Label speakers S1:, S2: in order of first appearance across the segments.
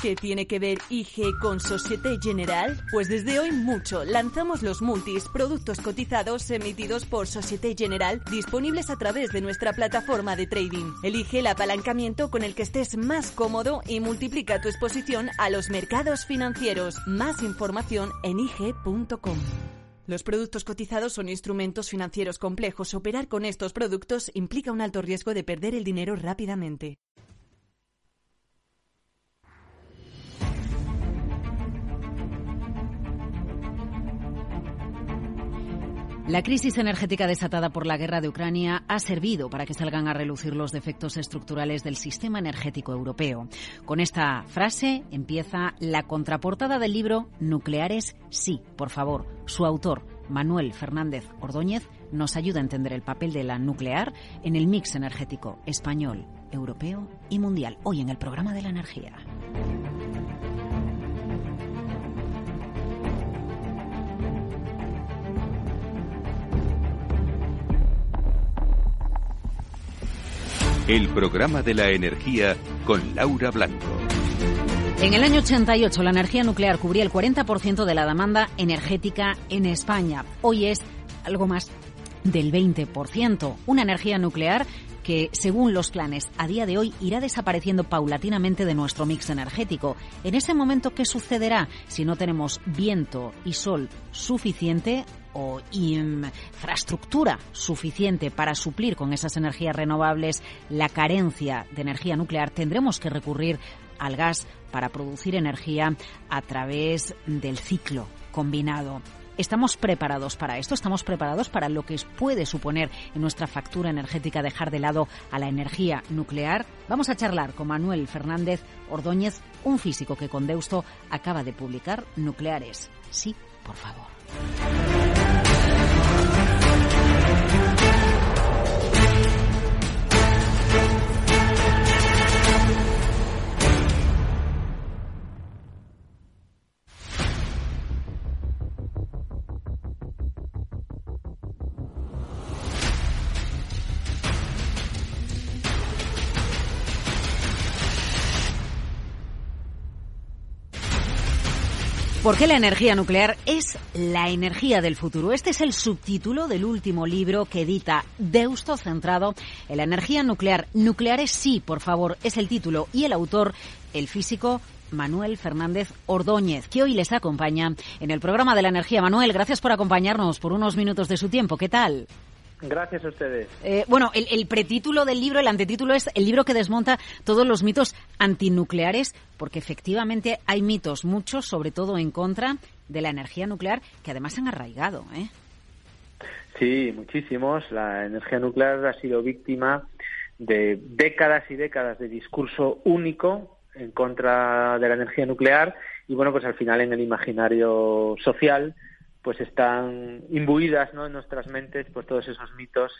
S1: ¿Qué tiene que ver IG con Societe General? Pues desde hoy mucho. Lanzamos los multis, productos cotizados emitidos por Societe General, disponibles a través de nuestra plataforma de trading. Elige el apalancamiento con el que estés más cómodo y multiplica tu exposición a los mercados financieros. Más información en IG.com. Los productos cotizados son instrumentos financieros complejos. Operar con estos productos implica un alto riesgo de perder el dinero rápidamente.
S2: La crisis energética desatada por la guerra de Ucrania ha servido para que salgan a relucir los defectos estructurales del sistema energético europeo. Con esta frase empieza la contraportada del libro Nucleares sí, por favor. Su autor, Manuel Fernández Ordóñez, nos ayuda a entender el papel de la nuclear en el mix energético español, europeo y mundial. Hoy en el programa de la energía.
S3: El programa de la energía con Laura Blanco.
S2: En el año 88 la energía nuclear cubría el 40% de la demanda energética en España. Hoy es algo más del 20%. Una energía nuclear que, según los planes, a día de hoy irá desapareciendo paulatinamente de nuestro mix energético. En ese momento, ¿qué sucederá si no tenemos viento y sol suficiente o infraestructura suficiente para suplir con esas energías renovables la carencia de energía nuclear, tendremos que recurrir al gas para producir energía a través del ciclo combinado. ¿Estamos preparados para esto? ¿Estamos preparados para lo que puede suponer en nuestra factura energética dejar de lado a la energía nuclear? Vamos a charlar con Manuel Fernández Ordóñez, un físico que con Deusto acaba de publicar Nucleares. Sí, por favor. ¿Por qué la energía nuclear es la energía del futuro? Este es el subtítulo del último libro que edita Deusto, centrado en la energía nuclear. Nucleares sí, por favor, es el título. Y el autor, el físico Manuel Fernández Ordóñez, que hoy les acompaña en el programa de la energía. Manuel, gracias por acompañarnos por unos minutos de su tiempo. ¿Qué tal?
S4: Gracias a ustedes.
S2: Eh, bueno, el, pretítulo del libro, el antetítulo es el libro que desmonta todos los mitos antinucleares, porque efectivamente hay mitos, muchos, sobre todo en contra de la energía nuclear, que además han arraigado. ¿eh?
S4: Sí, muchísimos. La energía nuclear ha sido víctima de décadas y décadas de discurso único en contra de la energía nuclear y bueno, pues al final en el imaginario social pues están imbuidas ¿no? en nuestras mentes pues todos esos mitos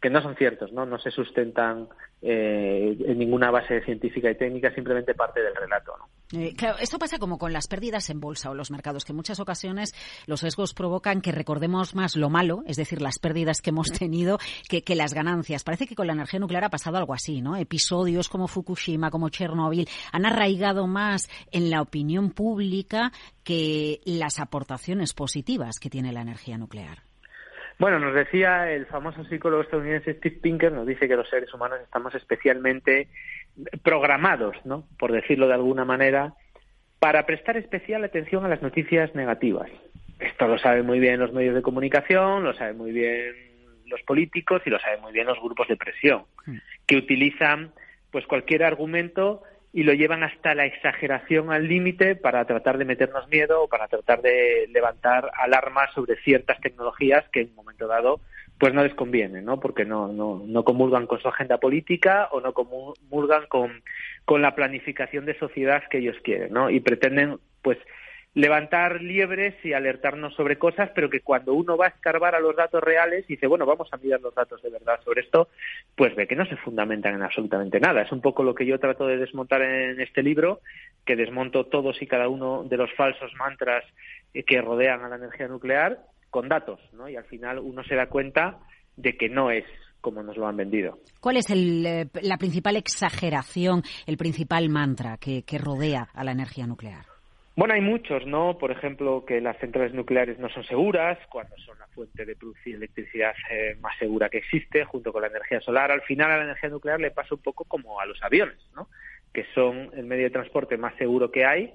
S4: que no son ciertos, no, no se sustentan eh, en ninguna base científica y técnica, simplemente parte del relato. ¿no?
S2: Eh, claro, esto pasa como con las pérdidas en bolsa o los mercados, que en muchas ocasiones los sesgos provocan que recordemos más lo malo, es decir, las pérdidas que hemos tenido, que, que las ganancias. Parece que con la energía nuclear ha pasado algo así, ¿no? Episodios como Fukushima, como Chernóbil, han arraigado más en la opinión pública que las aportaciones positivas que tiene la energía nuclear.
S4: Bueno, nos decía el famoso psicólogo estadounidense Steve Pinker, nos dice que los seres humanos estamos especialmente programados, ¿no? Por decirlo de alguna manera, para prestar especial atención a las noticias negativas. Esto lo saben muy bien los medios de comunicación, lo saben muy bien los políticos y lo saben muy bien los grupos de presión, mm. que utilizan pues cualquier argumento y lo llevan hasta la exageración al límite para tratar de meternos miedo o para tratar de levantar alarmas sobre ciertas tecnologías que en un momento dado pues no les conviene, ¿no? Porque no, no, no comulgan con su agenda política o no comulgan con, con la planificación de sociedad que ellos quieren, ¿no? Y pretenden, pues, levantar liebres y alertarnos sobre cosas, pero que cuando uno va a escarbar a los datos reales y dice, bueno, vamos a mirar los datos de verdad sobre esto, pues ve que no se fundamentan en absolutamente nada. Es un poco lo que yo trato de desmontar en este libro, que desmonto todos y cada uno de los falsos mantras que rodean a la energía nuclear con datos, ¿no? Y al final uno se da cuenta de que no es como nos lo han vendido.
S2: ¿Cuál es eh, la principal exageración, el principal mantra que, rodea a la energía nuclear?
S4: Bueno, hay muchos, ¿no? Por ejemplo, que las centrales nucleares no son seguras, cuando son la fuente de producir electricidad eh, más segura que existe, junto con la energía solar. Al final, a la energía nuclear le pasa un poco como a los aviones, ¿no? Que son el medio de transporte más seguro que hay,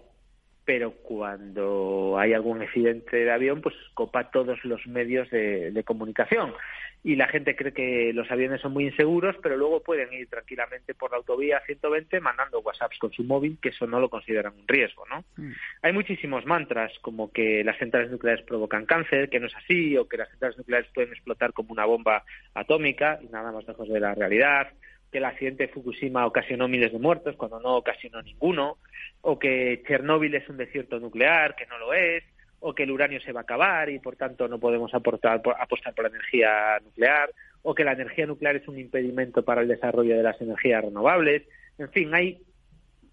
S4: pero cuando hay algún accidente de avión, pues copa todos los medios de, comunicación. Y la gente cree que los aviones son muy inseguros, pero luego pueden ir tranquilamente por la autovía 120 mandando WhatsApps con su móvil, que eso no lo consideran un riesgo, ¿no? Mm. Hay muchísimos mantras, como que las centrales nucleares provocan cáncer, que no es así, o que las centrales nucleares pueden explotar como una bomba atómica, y nada más lejos de la realidad que el accidente de Fukushima ocasionó miles de muertos cuando no ocasionó ninguno, o que Chernóbil es un desierto nuclear, que no lo es, o que el uranio se va a acabar y por tanto no podemos aportar, apostar por la energía nuclear, o que la energía nuclear es un impedimento para el desarrollo de las energías renovables. En fin, hay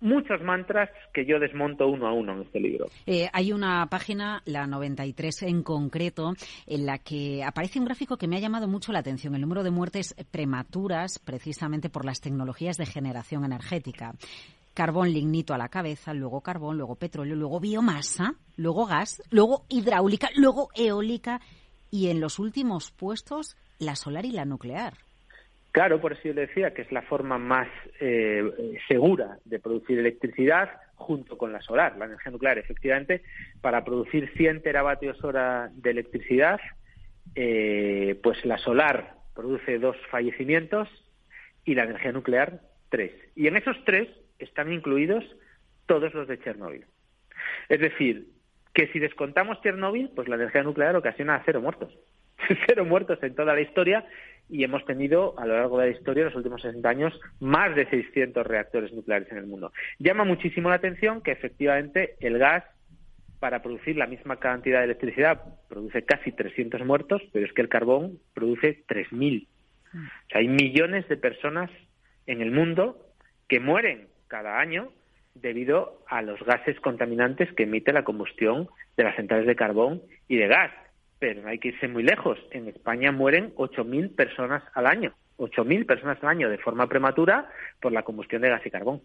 S4: muchos mantras que yo desmonto uno a uno en este libro.
S2: Eh, hay una página, la 93 en concreto, en la que aparece un gráfico que me ha llamado mucho la atención, el número de muertes prematuras precisamente por las tecnologías de generación energética. Carbón lignito a la cabeza, luego carbón, luego petróleo, luego biomasa, luego gas, luego hidráulica, luego eólica y en los últimos puestos la solar y la nuclear.
S4: Claro, por eso yo decía que es la forma más eh, segura de producir electricidad junto con la solar, la energía nuclear. Efectivamente, para producir 100 teravatios hora de electricidad, eh, pues la solar produce dos fallecimientos y la energía nuclear tres. Y en esos tres están incluidos todos los de Chernóbil. Es decir, que si descontamos Chernóbil, pues la energía nuclear ocasiona cero muertos. cero muertos en toda la historia y hemos tenido a lo largo de la historia, en los últimos 60 años, más de 600 reactores nucleares en el mundo. Llama muchísimo la atención que efectivamente el gas, para producir la misma cantidad de electricidad, produce casi 300 muertos, pero es que el carbón produce 3.000. O sea, hay millones de personas en el mundo que mueren cada año debido a los gases contaminantes que emite la combustión de las centrales de carbón y de gas pero no hay que irse muy lejos. En España mueren 8.000 personas al año, 8.000 personas al año de forma prematura por la combustión de gas y carbón.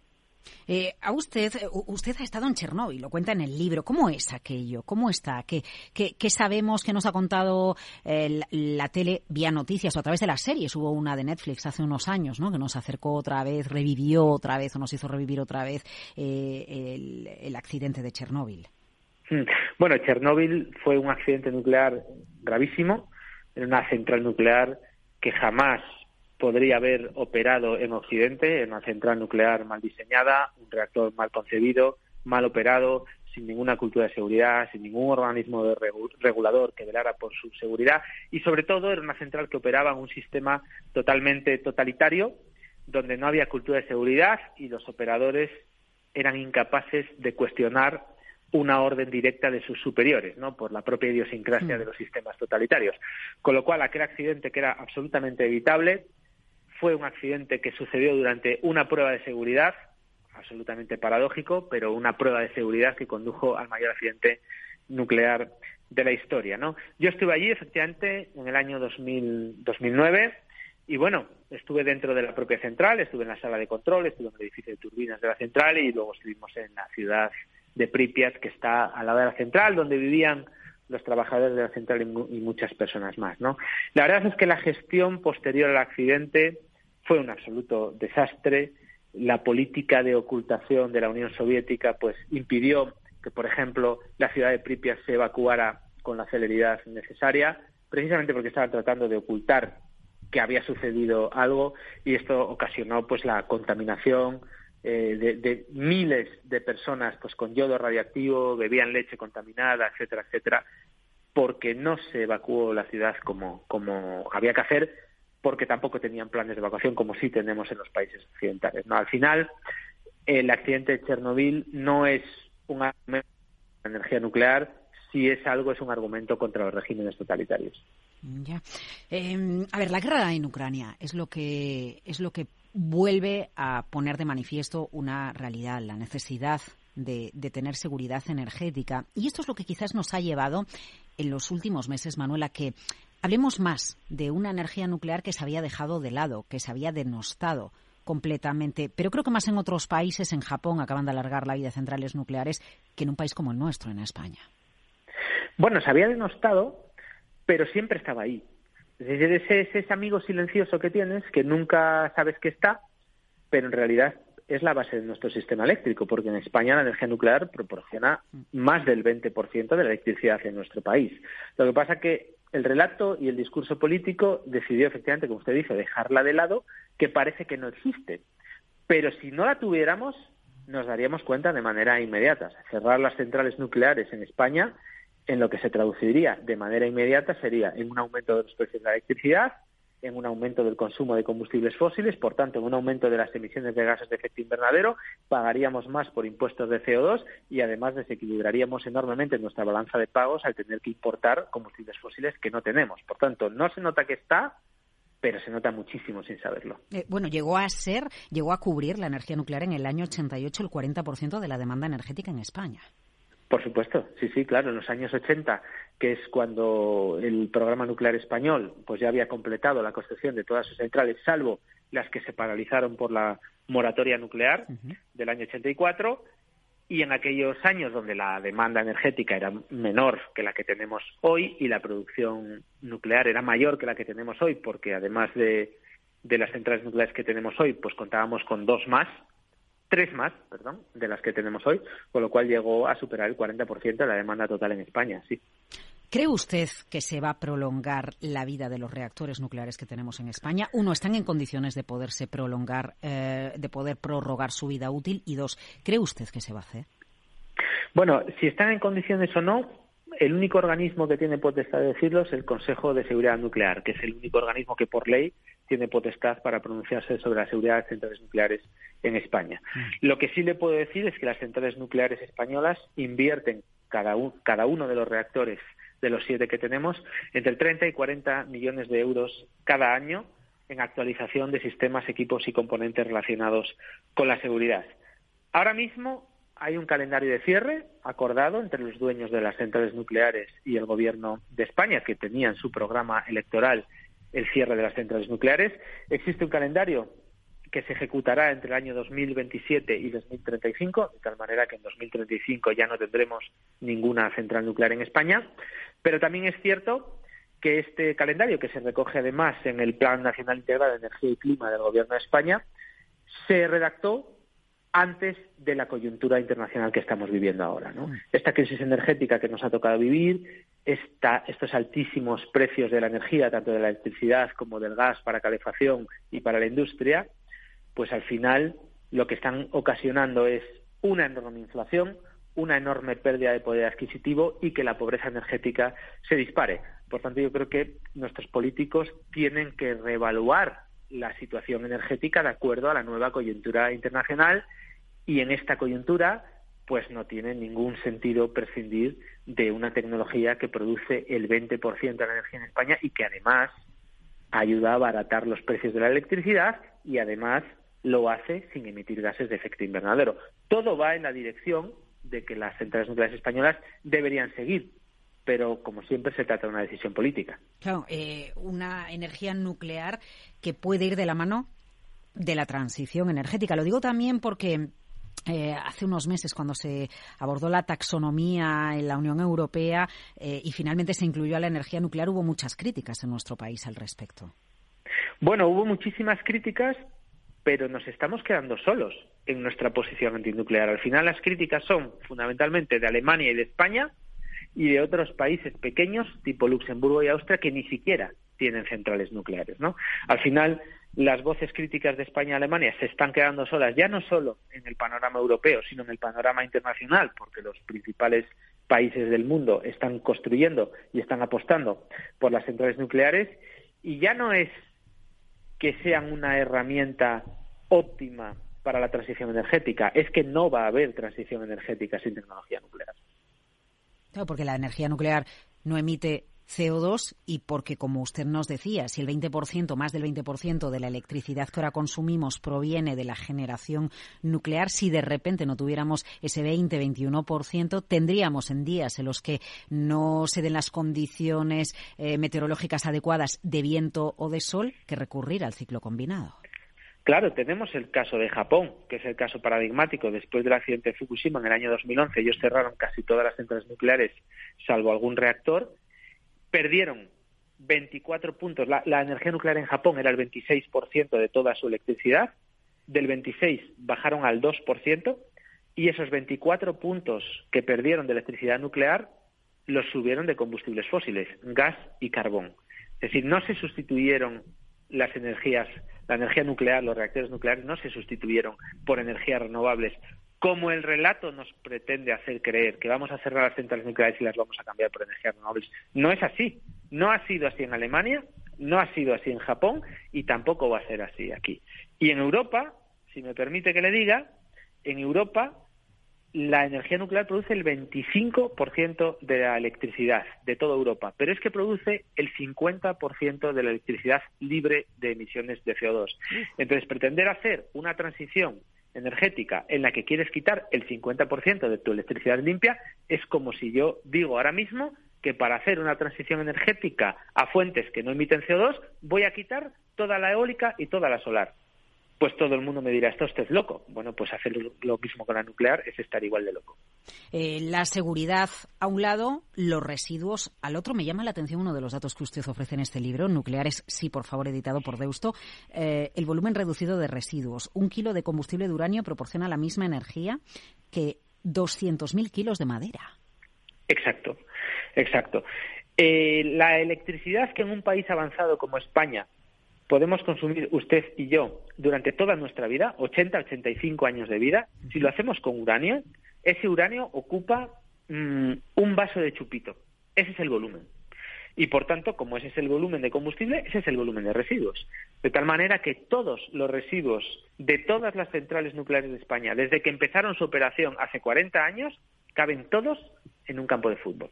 S2: Eh, a usted, usted ha estado en Chernóbil, lo cuenta en el libro. ¿Cómo es aquello? ¿Cómo está? ¿Qué, qué, sabemos que nos ha contado eh, la, tele vía noticias o a través de las series? Hubo una de Netflix hace unos años, ¿no? Que nos acercó otra vez, revivió otra vez o nos hizo revivir otra vez eh, el, el accidente de Chernóbil.
S4: Mm. Bueno, Chernóbil fue un accidente nuclear gravísimo, en una central nuclear que jamás podría haber operado en Occidente, en una central nuclear mal diseñada, un reactor mal concebido, mal operado, sin ninguna cultura de seguridad, sin ningún organismo de regulador que velara por su seguridad y sobre todo era una central que operaba en un sistema totalmente totalitario donde no había cultura de seguridad y los operadores eran incapaces de cuestionar una orden directa de sus superiores, ¿no? Por la propia idiosincrasia mm. de los sistemas totalitarios. Con lo cual, aquel accidente que era absolutamente evitable fue un accidente que sucedió durante una prueba de seguridad, absolutamente paradójico, pero una prueba de seguridad que condujo al mayor accidente nuclear de la historia, ¿no? Yo estuve allí, efectivamente, en el año 2000, 2009 y bueno, estuve dentro de la propia central, estuve en la sala de control, estuve en el edificio de turbinas de la central y luego estuvimos en la ciudad de Pripyat, que está al lado de la central, donde vivían los trabajadores de la central y, muchas personas más. ¿no? La verdad es que la gestión posterior al accidente fue un absoluto desastre. La política de ocultación de la Unión Soviética pues impidió que, por ejemplo, la ciudad de Pripyat se evacuara con la celeridad necesaria, precisamente porque estaban tratando de ocultar que había sucedido algo y esto ocasionó pues la contaminación, eh, de, miles de personas pues con yodo radiactivo, bebían leche contaminada, etcétera, etcétera, porque no se evacuó la ciudad como, como había que hacer, porque tampoco tenían planes de evacuación como sí tenemos en los países occidentales. ¿no? Al final, el accidente de Chernobyl no es un argumento de energía nuclear, si es algo, es un argumento contra los regímenes totalitarios.
S2: Ya. Em, a ver, la guerra en Ucrania es lo que es lo que vuelve a poner de manifiesto una realidad, la necesidad de, tener seguridad energética. Y esto es lo que quizás nos ha llevado en los últimos meses, Manuela, que Hablemos más de una energía nuclear que se había dejado de lado, que se había denostado completamente, pero creo que más en otros países, en Japón, acaban de alargar la vida de centrales nucleares que en un país como el nuestro, en España.
S4: Bueno, se había denostado, pero siempre estaba ahí. Es ese, ese amigo silencioso que tienes, que nunca sabes que está, pero en realidad es la base de nuestro sistema eléctrico, porque en España la energía nuclear proporciona más del 20% de la electricidad en nuestro país. Lo que pasa que el relato y el discurso político decidió efectivamente, como usted dice, dejarla de lado, que parece que no existe. Pero si no la tuviéramos, nos daríamos cuenta de manera inmediata. Cerrar las centrales nucleares en España, en lo que se traduciría de manera inmediata, sería en un aumento de los precios de la electricidad, en un aumento del consumo de combustibles fósiles, por tanto, en un aumento de las emisiones de gases de efecto invernadero, pagaríamos más por impuestos de CO2 y además desequilibraríamos enormemente nuestra balanza de pagos al tener que importar combustibles fósiles que no tenemos. Por tanto, no se nota que está, pero se nota muchísimo sin saberlo.
S2: Eh, bueno, llegó a ser, llegó a cubrir la energía nuclear en el año 88 el 40% de la demanda energética en España.
S4: Por supuesto, sí, sí, claro. En los años 80, que es cuando el programa nuclear español pues ya había completado la construcción de todas sus centrales, salvo las que se paralizaron por la moratoria nuclear del año 84, y en aquellos años donde la demanda energética era menor que la que tenemos hoy y la producción nuclear era mayor que la que tenemos hoy, porque además de, de las centrales nucleares que tenemos hoy, pues contábamos con dos más, tres más, perdón, de las que tenemos hoy, con lo cual llegó a superar el 40% de la demanda total en España, sí.
S2: ¿Cree usted que se va a prolongar la vida de los reactores nucleares que tenemos en España? Uno, ¿están en condiciones de poderse prolongar, eh, de poder prorrogar su vida útil? Y dos, ¿cree usted que se va a hacer?
S4: Bueno, si están en condiciones o no, el único organismo que tiene potestad de decirlo es el Consejo de Seguridad Nuclear, que es el único organismo que por ley tiene potestad para pronunciarse sobre la seguridad de centrales nucleares en España. Mm. Lo que sí le puedo decir es que las centrales nucleares españolas invierten cada, cada uno de los reactores de los siete que tenemos entre 30 y 40 millones de euros cada año en actualización de sistemas, equipos y componentes relacionados con la seguridad. Ahora mismo hay un calendario de cierre acordado entre los dueños de las centrales nucleares y el Gobierno de España, que tenían su programa electoral el cierre de las centrales nucleares. Existe un calendario que se ejecutará entre el año 2027 y 2035, de tal manera que en 2035 ya no tendremos ninguna central nuclear en España. Pero también es cierto que este calendario, que se recoge además en el Plan Nacional Integral de Energía y Clima del Gobierno de España, se redactó antes de la coyuntura internacional que estamos viviendo ahora. ¿no? Mm. Esta crisis energética que nos ha tocado vivir, esta, estos altísimos precios de la energía, tanto de la electricidad como del gas para calefacción y para la industria, pues al final lo que están ocasionando es una enorme inflación, una enorme pérdida de poder adquisitivo y que la pobreza energética se dispare. Por tanto, yo creo que nuestros políticos tienen que reevaluar la situación energética de acuerdo a la nueva coyuntura internacional y en esta coyuntura pues no tiene ningún sentido prescindir de una tecnología que produce el 20% de la energía en España y que además ayuda a abaratar los precios de la electricidad y además lo hace sin emitir gases de efecto invernadero. Todo va en la dirección de que las centrales nucleares españolas deberían seguir, pero como siempre se trata de una decisión política.
S2: Claro, eh, una energía nuclear que puede ir de la mano de la transición energética. Lo digo también porque eh, hace unos meses, cuando se abordó la taxonomía en la Unión Europea eh, y finalmente se incluyó a la energía nuclear, hubo muchas críticas en nuestro país al respecto.
S4: Bueno, hubo muchísimas críticas, pero nos estamos quedando solos en nuestra posición antinuclear. Al final, las críticas son fundamentalmente de Alemania y de España y de otros países pequeños, tipo Luxemburgo y Austria, que ni siquiera tienen centrales nucleares. ¿no? Al final, las voces críticas de España y Alemania se están quedando solas, ya no solo en el panorama europeo, sino en el panorama internacional, porque los principales países del mundo están construyendo y están apostando por las centrales nucleares, y ya no es que sean una herramienta óptima para la transición energética, es que no va a haber transición energética sin tecnología nuclear.
S2: Claro, porque la energía nuclear no emite CO2 y porque, como usted nos decía, si el 20%, más del 20% de la electricidad que ahora consumimos proviene de la generación nuclear, si de repente no tuviéramos ese 20-21%, tendríamos en días en los que no se den las condiciones eh, meteorológicas adecuadas de viento o de sol que recurrir al ciclo combinado.
S4: Claro, tenemos el caso de Japón, que es el caso paradigmático. Después del accidente de Fukushima en el año 2011, ellos cerraron casi todas las centrales nucleares, salvo algún reactor, perdieron 24 puntos. La, energía nuclear en Japón era el 26% de toda su electricidad. Del 26 bajaron al 2% y esos 24 puntos que perdieron de electricidad nuclear los subieron de combustibles fósiles, gas y carbón. Es decir, no se sustituyeron las energías, la energía nuclear, los reactores nucleares no se sustituyeron por energías renovables como el relato nos pretende hacer creer que vamos a cerrar las centrales nucleares y las vamos a cambiar por energías renovables. No es así. No ha sido así en Alemania, no ha sido así en Japón y tampoco va a ser así aquí. Y en Europa, si me permite que le diga, en Europa la energía nuclear produce el 25% de la electricidad de toda Europa, pero es que produce el 50% de la electricidad libre de emisiones de CO2. Entonces, pretender hacer una transición energética en la que quieres quitar el 50% de tu electricidad limpia, es como si yo digo ahora mismo que para hacer una transición energética a fuentes que no emiten CO2 voy a quitar toda la eólica y toda la solar pues todo el mundo me dirá, está usted loco. Bueno, pues hacer lo mismo con la nuclear es estar igual de loco.
S2: Eh, la seguridad a un lado, los residuos al otro. Me llama la atención uno de los datos que usted ofrece en este libro, Nucleares, sí, por favor, editado por Deusto. Eh, el volumen reducido de residuos. Un kilo de combustible de uranio proporciona la misma energía que 200.000 kilos de madera.
S4: Exacto, exacto. Eh, la electricidad que en un país avanzado como España podemos consumir usted y yo durante toda nuestra vida, 80, 85 años de vida, si lo hacemos con uranio, ese uranio ocupa mm, un vaso de chupito. Ese es el volumen. Y por tanto, como ese es el volumen de combustible, ese es el volumen de residuos. De tal manera que todos los residuos de todas las centrales nucleares de España, desde que empezaron su operación hace 40 años, caben todos en un campo de fútbol.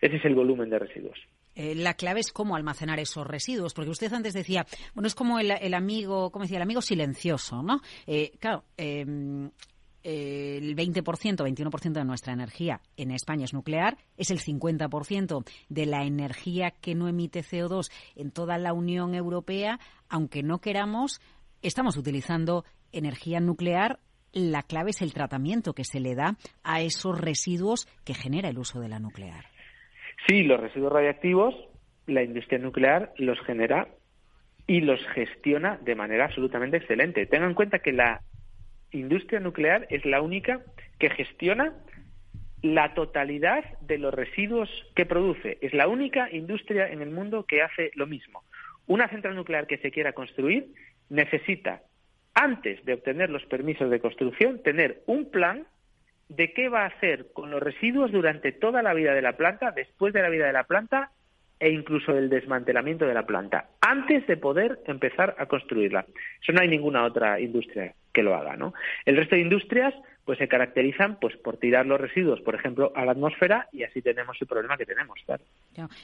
S4: Ese es el volumen de residuos.
S2: Eh, la clave es cómo almacenar esos residuos, porque usted antes decía, bueno, es como el, amigo, ¿cómo decía? El amigo silencioso, ¿no? Eh, claro, em, el 20%, 21% de nuestra energía en España es nuclear, es el 50% de la energía que no emite CO2 en toda la Unión Europea, aunque no queramos, estamos utilizando energía nuclear. La clave es el tratamiento que se le da a esos residuos que genera el uso de la nuclear.
S4: Sí, los residuos radiactivos, la industria nuclear los genera y los gestiona de manera absolutamente excelente. Tengan en cuenta que la industria nuclear es la única que gestiona la totalidad de los residuos que produce. Es la única industria en el mundo que hace lo mismo. Una central nuclear que se quiera construir necesita, antes de obtener los permisos de construcción, tener un plan de qué va a hacer con los residuos durante toda la vida de la planta, después de la vida de la planta e incluso el desmantelamiento de la planta, antes de poder empezar a construirla. Eso no hay ninguna otra industria que lo haga, ¿no? El resto de industrias pues se caracterizan pues por tirar los residuos, por ejemplo, a la atmósfera y así tenemos el problema que tenemos.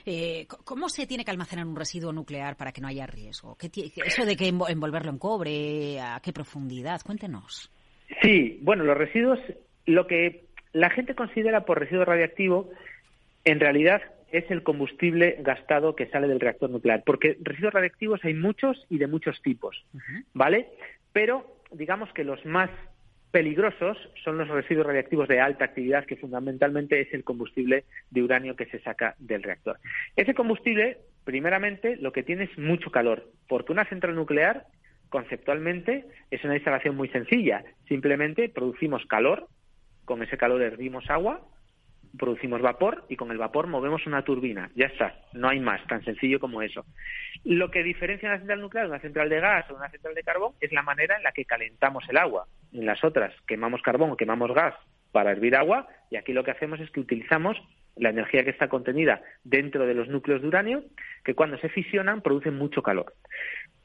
S2: Eh, ¿Cómo se tiene que almacenar un residuo nuclear para que no haya riesgo? ¿Eso de que envolverlo en cobre, a qué profundidad? Cuéntenos.
S4: Sí, bueno, los residuos lo que la gente considera por residuo radiactivo, en realidad es el combustible gastado que sale del reactor nuclear, porque residuos radiactivos hay muchos y de muchos tipos, ¿vale? Pero digamos que los más peligrosos son los residuos radiactivos de alta actividad, que fundamentalmente es el combustible de uranio que se saca del reactor. Ese combustible, primeramente, lo que tiene es mucho calor, porque una central nuclear, conceptualmente, es una instalación muy sencilla. Simplemente producimos calor, con ese calor hervimos agua, producimos vapor y con el vapor movemos una turbina. Ya está, no hay más, tan sencillo como eso. Lo que diferencia una central nuclear de una central de gas o una central de carbón es la manera en la que calentamos el agua. En las otras quemamos carbón o quemamos gas para hervir agua y aquí lo que hacemos es que utilizamos la energía que está contenida dentro de los núcleos de uranio, que cuando se fisionan producen mucho calor.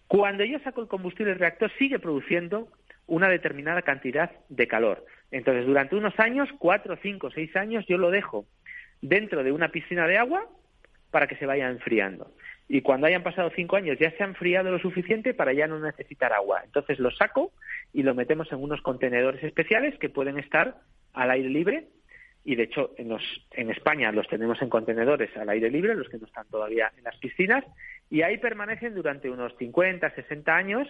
S4: Cuando yo saco el combustible del reactor sigue produciendo una determinada cantidad de calor. Entonces, durante unos años, cuatro, cinco, seis años, yo lo dejo dentro de una piscina de agua para que se vaya enfriando. Y cuando hayan pasado cinco años ya se ha enfriado lo suficiente para ya no necesitar agua. Entonces lo saco y lo metemos en unos contenedores especiales que pueden estar al aire libre y de hecho en, los, en España los tenemos en contenedores al aire libre, los que no están todavía en las piscinas, y ahí permanecen durante unos 50, 60 años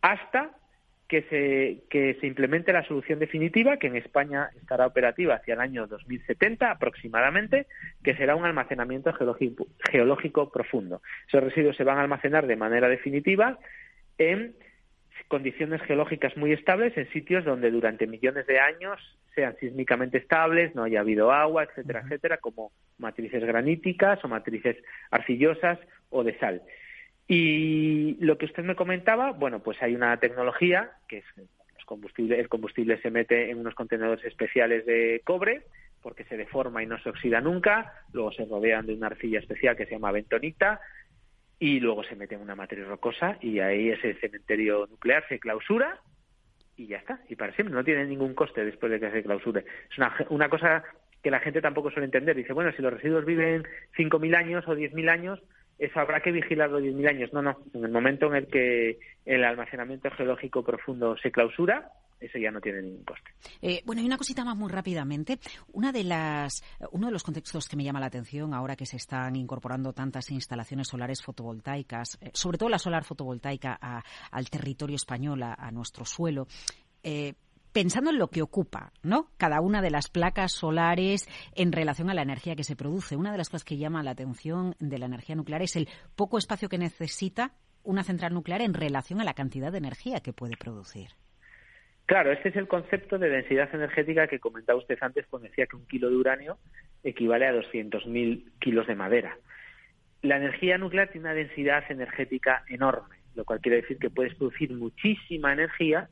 S4: hasta que se, que se implemente la solución definitiva, que en España estará operativa hacia el año 2070 aproximadamente, que será un almacenamiento geológico, geológico profundo. Esos residuos se van a almacenar de manera definitiva en condiciones geológicas muy estables en sitios donde durante millones de años sean sísmicamente estables, no haya habido agua, etcétera, etcétera, como matrices graníticas o matrices arcillosas o de sal. Y lo que usted me comentaba, bueno, pues hay una tecnología que es los combustible, el combustible se mete en unos contenedores especiales de cobre porque se deforma y no se oxida nunca, luego se rodean de una arcilla especial que se llama bentonita y luego se mete en una matriz rocosa y ahí ese cementerio nuclear se clausura y ya está, y para siempre, no tiene ningún coste después de que se clausure. Es una, una cosa que la gente tampoco suele entender. Dice, bueno, si los residuos viven 5.000 años o 10.000 años, eso habrá que vigilarlo 10.000 años. No, no. En el momento en el que el almacenamiento geológico profundo se clausura, eso ya no tiene ningún coste.
S2: Eh, bueno, y una cosita más muy rápidamente. Una de las, uno de los contextos que me llama la atención ahora que se están incorporando tantas instalaciones solares fotovoltaicas, eh, sobre todo la solar fotovoltaica al territorio español, a, nuestro suelo, eh, pensando en lo que ocupa, ¿no? Cada una de las placas solares en relación a la energía que se produce. Una de las cosas que llama la atención de la energía nuclear es el poco espacio que necesita una central nuclear en relación a la cantidad de energía que puede producir.
S4: Claro, este es el concepto de densidad energética que comentaba usted antes cuando decía que un kilo de uranio equivale a 200.000 kilos de madera. La energía nuclear tiene una densidad energética enorme, lo cual quiere decir que puedes producir muchísima energía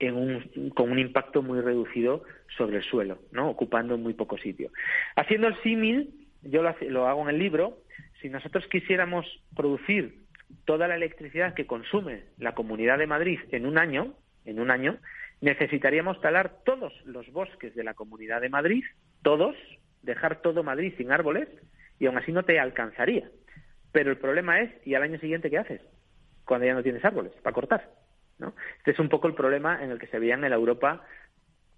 S4: hmm con un impacto muy reducido sobre el suelo, ¿no? ocupando muy poco sitio. Haciendo el símil, yo lo, hago en el libro, si nosotros quisiéramos producir toda la electricidad que consume la Comunidad de Madrid en un año, en un año, necesitaríamos talar todos los bosques de la Comunidad de Madrid, todos, dejar todo Madrid sin árboles, y aún así no te alcanzaría. Pero el problema es, ¿y al año siguiente qué haces? Cuando ya no tienes árboles para cortar. Este es un poco el problema en el que se veía en la Europa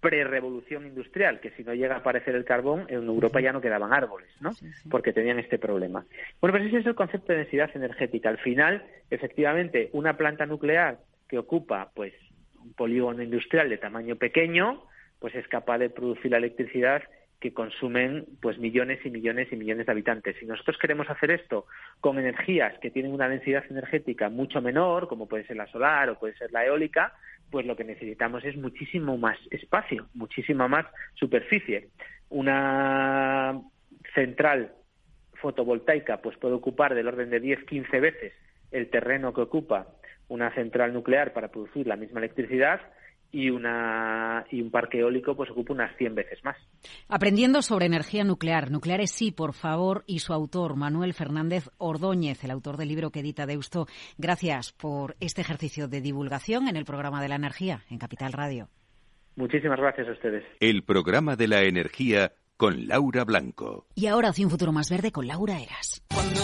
S4: pre-revolución industrial, que si no llega a aparecer el carbón, en Europa ya no quedaban árboles, ¿no? Porque tenían este problema. Bueno, pues ese es el concepto de densidad energética. Al final, efectivamente, una planta nuclear que ocupa, pues, un polígono industrial de tamaño pequeño, pues es capaz de producir la electricidad que consumen pues millones y millones y millones de habitantes. Si nosotros queremos hacer esto con energías que tienen una densidad energética mucho menor, como puede ser la solar o puede ser la eólica, pues lo que necesitamos es muchísimo más espacio, muchísima más superficie. Una central fotovoltaica pues puede ocupar del orden de 10-15 veces el terreno que ocupa una central nuclear para producir la misma electricidad y, una, y un parque eólico pues ocupa unas 100 veces más.
S2: Aprendiendo sobre energía nuclear, Nucleares sí, por favor, y su autor, Manuel Fernández Ordóñez, el autor del libro que edita Deusto. Gracias por este ejercicio de divulgación en el programa de la energía en Capital Radio.
S4: Muchísimas gracias a ustedes.
S3: El programa de la energía con Laura Blanco.
S2: Y ahora hacia un futuro más verde con Laura Eras. Cuando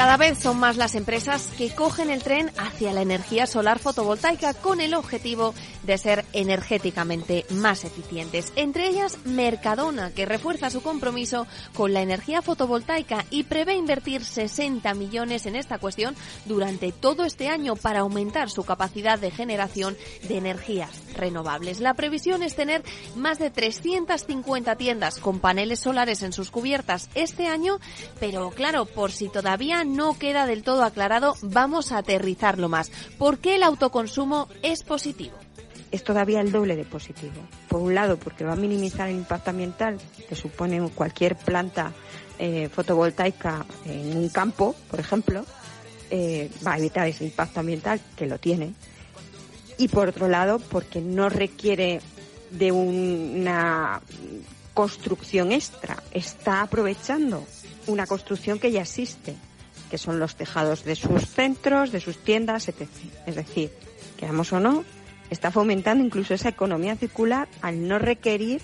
S5: Cada vez son más las empresas que cogen el tren hacia la energía solar fotovoltaica con el objetivo de ser energéticamente más eficientes. Entre ellas, Mercadona, que refuerza su compromiso con la energía fotovoltaica y prevé invertir 60 millones en esta cuestión durante todo este año para aumentar su capacidad de generación de energías renovables. La previsión es tener más de 350 tiendas con paneles solares en sus cubiertas este año, pero claro, por si todavía no queda del todo aclarado, vamos a aterrizarlo más. ¿Por qué el autoconsumo es positivo?
S6: es todavía el doble de positivo. Por un lado, porque va a minimizar el impacto ambiental que supone cualquier planta eh, fotovoltaica en un campo, por ejemplo, eh, va a evitar ese impacto ambiental que lo tiene. Y por otro lado, porque no requiere de una construcción extra, está aprovechando una construcción que ya existe que son los tejados de sus centros, de sus tiendas, etc. Es decir, queramos o no, está fomentando incluso esa economía circular al no requerir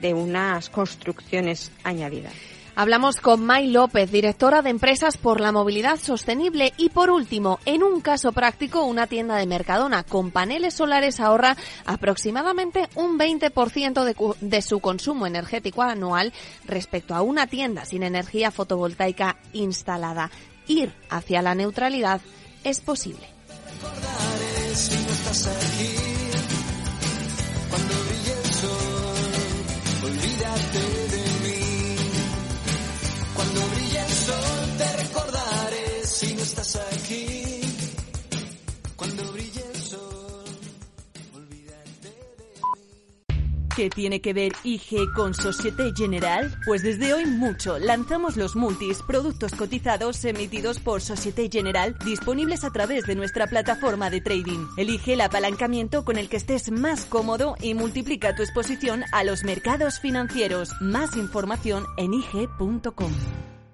S6: de unas construcciones añadidas.
S5: Hablamos con May López, directora de Empresas por la Movilidad Sostenible. Y por último, en un caso práctico, una tienda de Mercadona con paneles solares ahorra aproximadamente un 20% de, de su consumo energético anual respecto a una tienda sin energía fotovoltaica instalada. Ir hacia la neutralidad es posible.
S1: ¿Qué tiene que ver IG con Societe General? Pues desde hoy mucho. Lanzamos los multis, productos cotizados emitidos por Societe General, disponibles a través de nuestra plataforma de trading. Elige el apalancamiento con el que estés más cómodo y multiplica tu exposición a los mercados financieros. Más información en IG.com.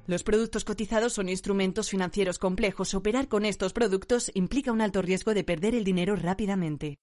S1: Los productos cotizados son instrumentos financieros complejos. Operar con estos productos implica un alto riesgo de perder el dinero rápidamente.